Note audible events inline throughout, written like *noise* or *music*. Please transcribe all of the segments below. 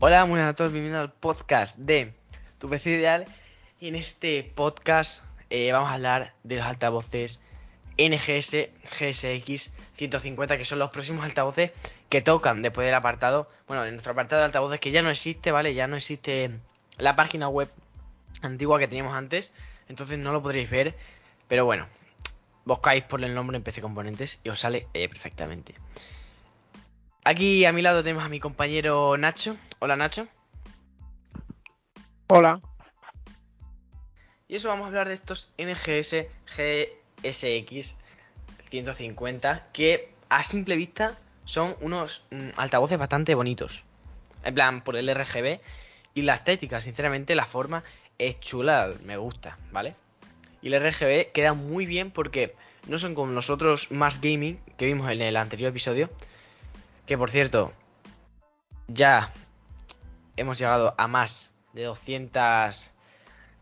Hola, buenas a todos, bienvenidos al podcast de Tu PC Ideal. Y en este podcast eh, vamos a hablar de los altavoces NGS GSX 150, que son los próximos altavoces que tocan después del apartado. Bueno, en nuestro apartado de altavoces que ya no existe, ¿vale? Ya no existe la página web antigua que teníamos antes, entonces no lo podréis ver. Pero bueno, buscáis por el nombre en PC Componentes y os sale eh, perfectamente. Aquí a mi lado tenemos a mi compañero Nacho. Hola Nacho. Hola. Y eso vamos a hablar de estos NGS GSX 150 que a simple vista son unos mm, altavoces bastante bonitos. En plan, por el RGB y la estética, sinceramente la forma es chula, me gusta, ¿vale? Y el RGB queda muy bien porque no son como los otros más gaming que vimos en el anterior episodio. Que por cierto, ya hemos llegado a más de 200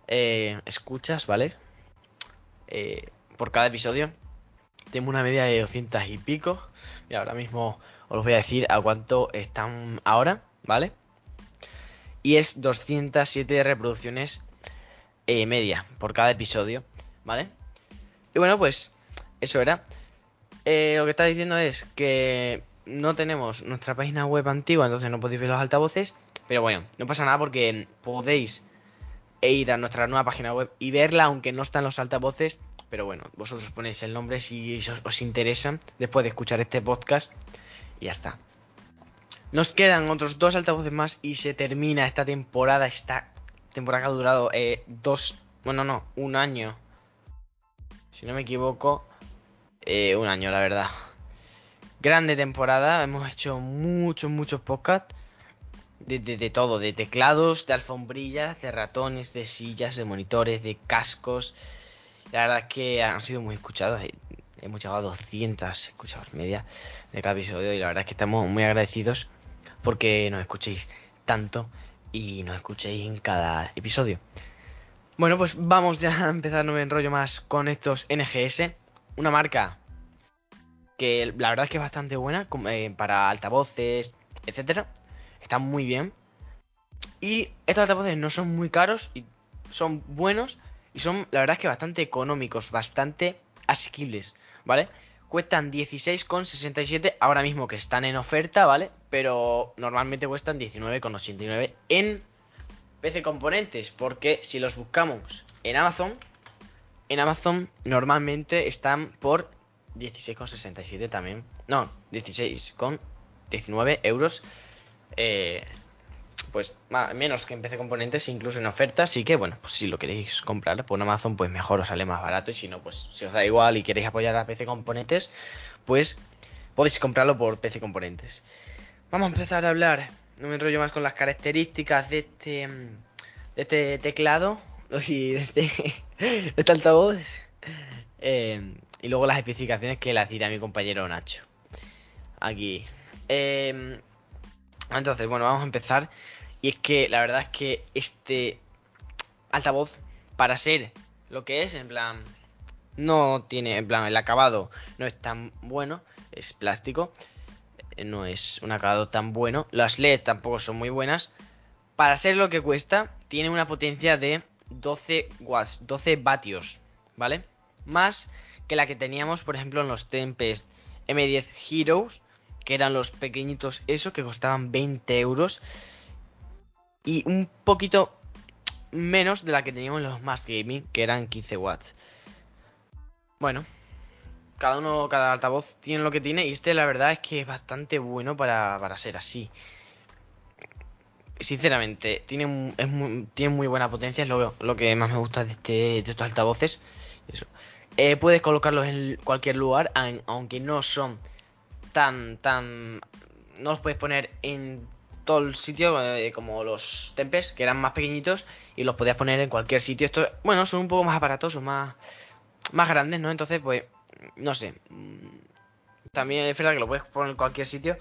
eh, escuchas, ¿vale? Eh, por cada episodio. Tengo una media de 200 y pico. Y ahora mismo os voy a decir a cuánto están ahora, ¿vale? Y es 207 reproducciones eh, media por cada episodio, ¿vale? Y bueno, pues eso era. lo que está diciendo es que no tenemos nuestra página web antigua, entonces no podéis ver los altavoces. Pero bueno, no pasa nada porque podéis ir a nuestra nueva página web y verla, aunque no están los altavoces. Pero bueno, vosotros ponéis el nombre si os, interesa después de escuchar este podcast. Y ya está. Nos quedan otros dos altavoces más y se termina esta temporada. Esta temporada que ha durado eh, dos, bueno, no, un año. Si no me equivoco, eh, un año, la verdad grande temporada. Hemos hecho muchos, muchos podcasts. De, de, todo, de teclados, de alfombrillas, de ratones, de sillas, de monitores, de cascos. La verdad es que han sido muy escuchados. Hemos llegado a 200 escuchados media de cada episodio y la verdad es que estamos muy agradecidos porque nos escuchéis tanto y nos escuchéis en cada episodio. Bueno, pues vamos ya a empezar, no me enrollo más con estos NGS. Una marca que la verdad es que es bastante buena eh, para altavoces, etcétera. Están muy bien. Y estos altavoces no son muy caros y son buenos y son la verdad es que bastante económicos, bastante asequibles, ¿vale? Cuestan 16,67 ahora mismo que están en oferta, ¿vale? Pero normalmente cuestan 19,89 en PC Componentes, porque si los buscamos en Amazon, en Amazon normalmente están por 16,67 también. No, 16,19 euros. Eh, pues menos que en PC Componentes, incluso en oferta. Así que, bueno, pues si lo queréis comprar por Amazon, pues mejor os sale más barato. Y si no, pues si os da igual y queréis apoyar a PC Componentes, pues podéis comprarlo por PC Componentes. Vamos a empezar a hablar. No me enrollo más con las características de este, de este teclado. *laughs* O de este, de este altavoz. Eh, y luego las especificaciones que las dirá mi compañero Nacho. Aquí. Em, entonces, bueno, vamos a empezar. Y es que la verdad es que este altavoz, para ser lo que es, en plan, no tiene, en plan, el acabado no es tan bueno, es plástico, eh, no es un acabado tan bueno. Las LED tampoco son muy buenas. Para ser lo que cuesta, tiene una potencia de 12 watts, 12 vatios, ¿vale? Más que la que teníamos, por ejemplo, en los Tempest M10 Heroes, que eran los pequeñitos esos que costaban 20 euros. Y un poquito menos de la que teníamos en los más gaming, que eran 15 watts. Bueno, cada uno, cada altavoz tiene lo que tiene. Y este, la verdad, es que es bastante bueno para, para ser así. Sinceramente, tiene, muy, tiene muy buena potencia. Es lo, lo que más me gusta de, este, de estos altavoces. Eso. Eh, puedes colocarlos en cualquier lugar, aunque no son tan, tan... No los puedes poner en todo el sitio, eh, como los tempes, que eran más pequeñitos, y los podías poner en cualquier sitio. Estos, bueno, son un poco más aparatosos, más, más grandes, ¿no? Entonces, pues, no sé. Mm, también es verdad que lo puedes poner en cualquier sitio,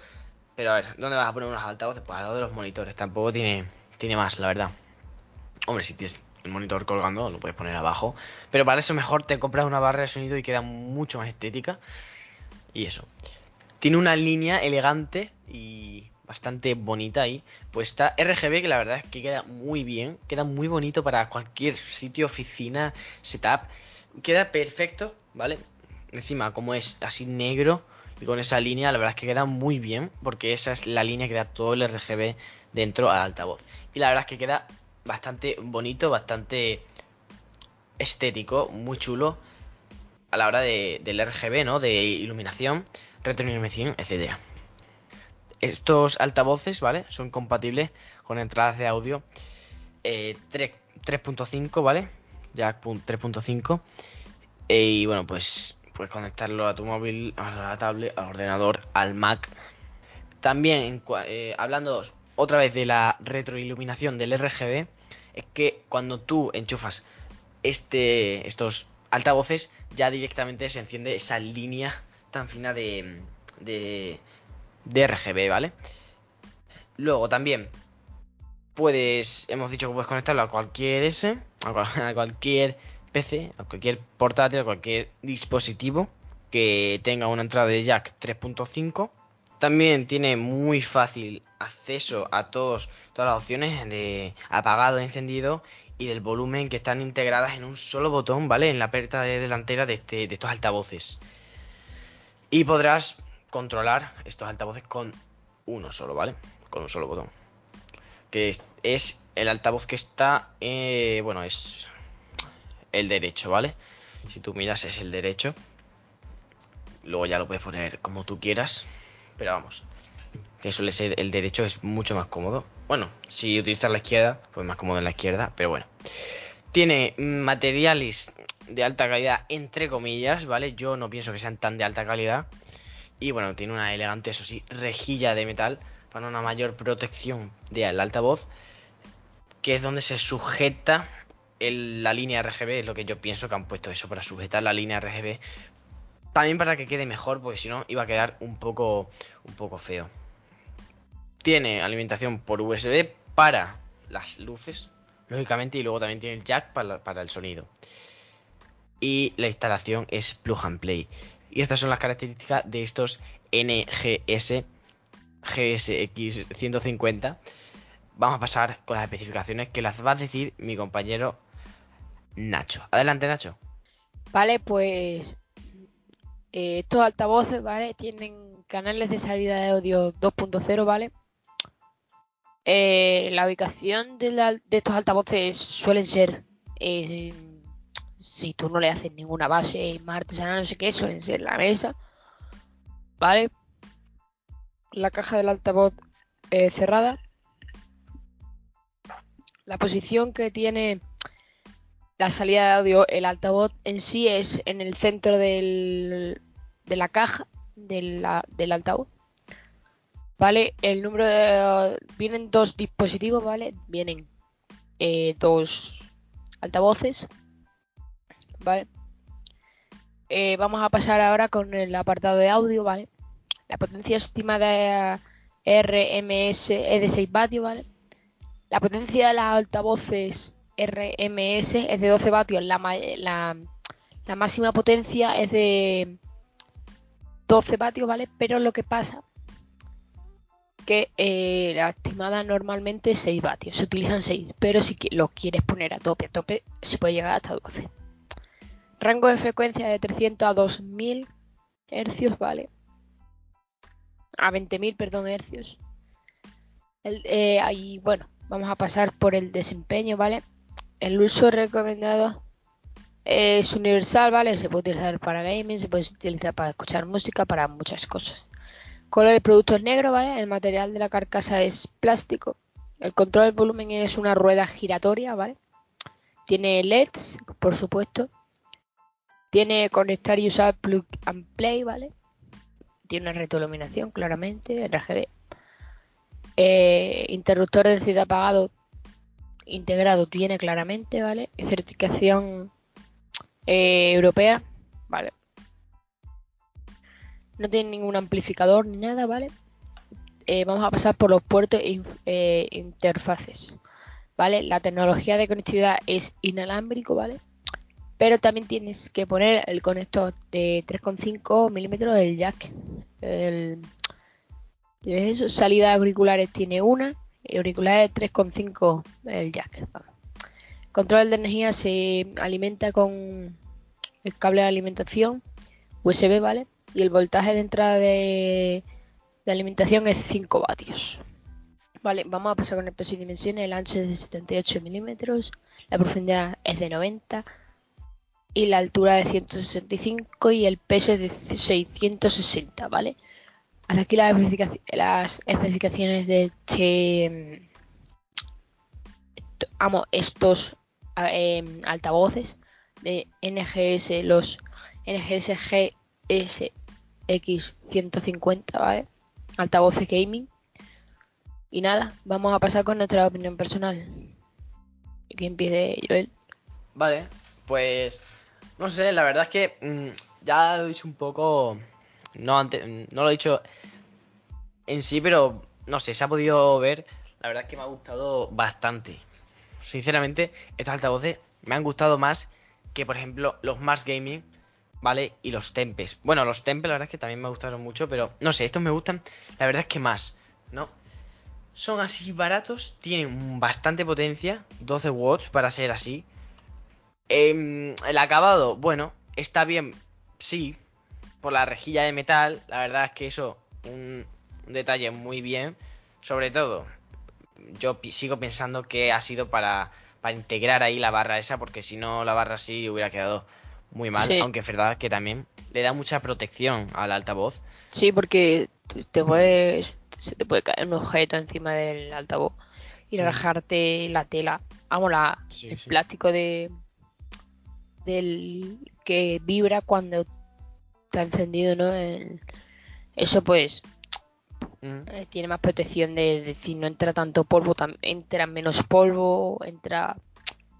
pero a ver, ¿dónde vas a poner unos altavoces? Pues al lado de los monitores, tampoco tiene, tiene más, la verdad. Hombre, si tienes el monitor colgando, lo puedes poner abajo. Pero para eso mejor te compras una barra de sonido y queda mucho más estética. Y eso. Tiene una línea elegante y bastante bonita ahí. Pues está RGB, que la verdad es que queda muy bien, queda muy bonito para cualquier sitio, oficina, setup. Queda perfecto, ¿vale? Encima, como es así negro y con esa línea, la verdad es que queda muy bien, porque esa es la línea que da todo el RGB dentro al altavoz. Y la verdad es que queda bastante bonito, bastante estético, muy chulo a la hora de, del RGB, ¿no? De iluminación, retroiluminación, etcétera. Estos altavoces, ¿vale? Son compatibles con entradas de audio 3.5, eh, ¿vale? Jack 3.5. y bueno, pues puedes conectarlo a tu móvil, a la tablet, al ordenador, al Mac. También, eh, hablando otra vez de la retroiluminación del RGB, es que cuando tú enchufas este, estos altavoces, ya directamente se enciende esa línea tan fina de, de, de RGB, ¿vale? Luego también puedes, hemos dicho que puedes conectarlo a cualquier S, a, *laughs* cualquier PC, a cualquier portátil, a cualquier dispositivo que tenga una entrada de jack 3.5. También tiene muy fácil acceso a todos, todas las opciones de apagado, encendido y del volumen que están integradas en un solo botón, ¿vale? En la puerta delantera de, este, de estos altavoces. Y podrás controlar estos altavoces con uno solo, ¿vale? Con un solo botón. Que es, el altavoz que está, eh, bueno, es el derecho, ¿vale? Si tú miras es el derecho. Luego ya lo puedes poner como tú quieras. Pero vamos, que suele ser el derecho es mucho más cómodo. Bueno, si utilizas la izquierda, pues más cómodo en la izquierda, pero bueno. Tiene materiales de alta calidad, entre comillas, ¿vale? Yo no pienso que sean tan de alta calidad. Y bueno, tiene una elegante, eso sí, rejilla de metal para una mayor protección del altavoz. Que es donde se sujeta la línea RGB. Es lo que yo pienso que han puesto eso para sujetar la línea RGB. También para que quede mejor, porque si no iba a quedar un poco, un poco feo. Tiene alimentación por USB para las luces, lógicamente, y luego también tiene el jack para, para el sonido. Y la instalación es plug and play. Y estas son las características de estos NGS GSX 150. Vamos a pasar con las especificaciones que las va a decir mi compañero Nacho. Adelante, Nacho. Vale, pues eh, estos altavoces, ¿vale? Tienen canales de salida de audio 2.0, ¿vale? Eh, la ubicación de, estos altavoces suelen ser eh, si tú no le haces ninguna base más artesanal, no sé qué, suelen ser la mesa, ¿vale? La caja del altavoz eh, cerrada. La posición que tiene la salida de audio, el altavoz en sí es en el centro del, de la caja del altavoz. ¿Vale? El número de... Vienen dos dispositivos, ¿vale? Vienen eh, dos altavoces ¿vale? Eh, vamos a pasar ahora con el apartado de audio, ¿vale? La potencia estimada RMS es de 6 vatios, ¿vale? La potencia de las altavoces RMS es de 12 vatios. La, la, máxima potencia es de 12 vatios, ¿vale? Pero lo que pasa que eh, la estimada normalmente es 6 vatios. Se utilizan 6, pero si lo quieres poner a tope, a tope, se puede llegar hasta 12. Rango de frecuencia de 300 a 2000 hercios, vale. A 20.000, perdón, hercios. El, eh, bueno, vamos a pasar por el desempeño, ¿vale? El uso recomendado es universal, ¿vale? Se puede utilizar para gaming, se puede utilizar para escuchar música, para muchas cosas. Color del producto es negro, ¿vale? El material de la carcasa es plástico. El control del volumen es una rueda giratoria, ¿vale? Tiene LEDs, por supuesto. Tiene conectar y usar plug and play, ¿vale? Tiene una retroiluminación, claramente, RGB. Eh, interruptor de densidad apagado integrado tiene claramente, ¿vale? Certificación eh, europea, ¿vale? No tiene ningún amplificador ni nada, ¿vale? Eh, vamos a pasar por los puertos e interfaces, ¿vale? La tecnología de conectividad es inalámbrico, ¿vale? pero también tienes que poner el conector de 3,5 milímetros del jack el Tienes eso, salida de auriculares tiene una, y auriculares 3,5 el jack. Control de energía se alimenta con el cable de alimentación USB, ¿vale? Y el voltaje de entrada de, de alimentación es 5 vatios. Vale, vamos a pasar con el peso y dimensiones. El ancho es de 78 milímetros, la profundidad es de 90 y la altura de 165 y el peso es de 660, ¿vale? Hasta aquí las, especificaci- las especificaciones de este, amo, estos em, altavoces de NGS, los NGS GSX150, ¿vale? Altavoces gaming. Y nada, vamos a pasar con nuestra opinión personal. Y que empiece Joel. Vale, pues no sé, la verdad es que mm, ya lo he dicho un poco, no antes, no lo he dicho en sí, pero no sé, se ha podido ver, la verdad es que me ha gustado bastante. Sinceramente, estos altavoces me han gustado más que, por ejemplo, los Mars Gaming, ¿vale? Y los Tempes. Bueno, los Tempes la verdad es que también me gustaron mucho, pero no sé, estos me gustan, la verdad es que más, ¿no? Son así baratos, tienen bastante potencia, 12 watts para ser así. Em, el acabado, bueno, está bien, sí, por la rejilla de metal, la verdad es que eso, un, detalle muy bien. Sobre todo, yo sigo pensando que ha sido para, para integrar ahí la barra esa, porque si no la barra así hubiera quedado muy mal, Sí. aunque es verdad que también le da mucha protección al altavoz. Sí, porque te puedes, se te puede caer un objeto encima del altavoz y Mm. rajarte la tela. Vamos, la, Sí, el sí. plástico de del que vibra cuando está encendido, ¿no? El- eso pues Mm. eh, tiene más protección de, decir no entra tanto polvo, tam- entra menos polvo, entra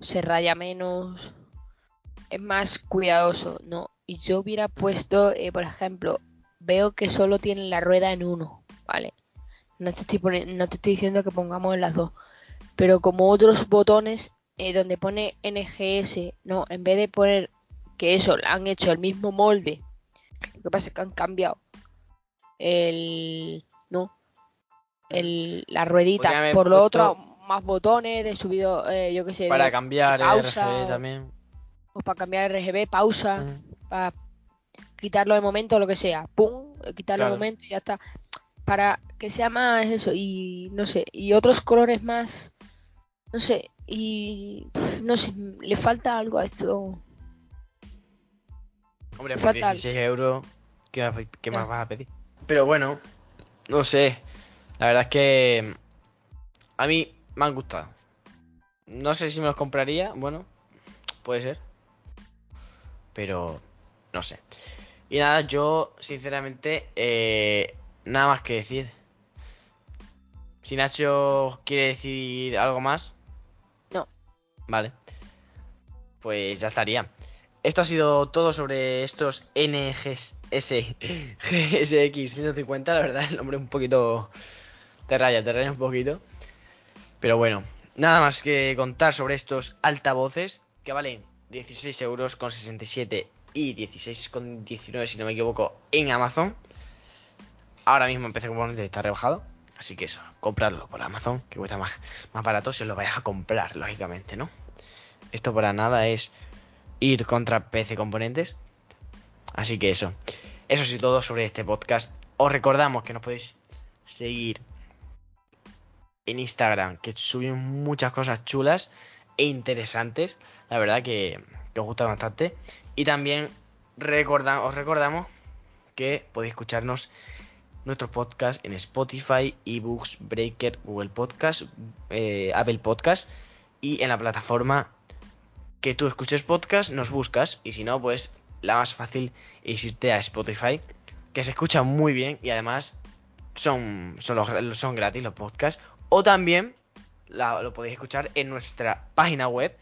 se raya menos, más cuidadoso, ¿no? Y yo hubiera puesto, eh, por ejemplo, veo que solo tiene la rueda en uno, ¿vale? No te estoy no te estoy diciendo que pongamos en las dos, pero como otros botones eh, donde pone NGS, no, en vez de poner que eso, han hecho el mismo molde, lo que pasa es que han cambiado el, no, el, la ruedita, por lo puesto- otro, más botones de subido, eh, yo qué sé, Para de- cambiar el pausa, RGB también. O para cambiar RGB, pausa, Mm. para quitarlo de momento, lo que sea, pum, quitarlo de momento y ya está. Para que sea más eso, y no sé, y otros colores más, no sé, y no sé, le falta algo a esto. Hombre, por Fatal. 16 euros, ¿qué, más- qué Ya. más vas a pedir? Pero bueno, no sé. La verdad es que a mí me han gustado. No sé si me los compraría, bueno, puede ser. Pero no sé. Y nada, yo sinceramente eh, nada más que decir. Si Nacho quiere decir algo más. No. Vale. Pues ya estaría. Esto ha sido todo sobre estos NGS GSX 150. La verdad, el nombre un poquito. Te raya, te raya un poquito. Pero bueno, nada más que contar sobre estos altavoces que valen 16 euros con 67 y 16 con 19 si no me equivoco en Amazon. Ahora mismo empecé componente está rebajado. Así que eso, comprarlo por Amazon, que cuesta más, más barato si lo vais a comprar, lógicamente, ¿no? Esto para nada es ir contra PC Componentes. Así que eso. Eso sí todo sobre este podcast. Os recordamos que nos podéis seguir en Instagram, que subimos muchas cosas chulas e interesantes. La verdad que, que os gusta bastante. Y también recorda- os recordamos que podéis escucharnos nuestro podcast en Spotify, eBooks, Breaker, Google Podcast, eh, Apple Podcast y en la plataforma que tú escuches podcast nos buscas y si no pues la más fácil es irte a Spotify que se escucha muy bien y además son, son, los- son gratis los podcasts o también lo podéis escuchar en nuestra página web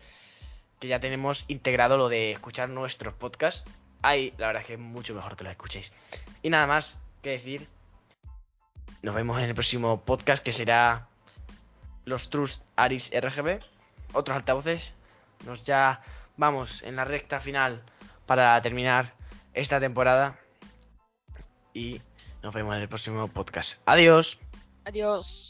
que ya tenemos integrado lo de escuchar nuestros podcasts ahí la verdad es que es mucho mejor que lo escuchéis y nada más que decir nos vemos en el próximo podcast que será los Trust Aris RGB otros altavoces nos ya vamos en la recta final para terminar esta temporada y Nos vemos en el próximo podcast. Adiós. Adiós.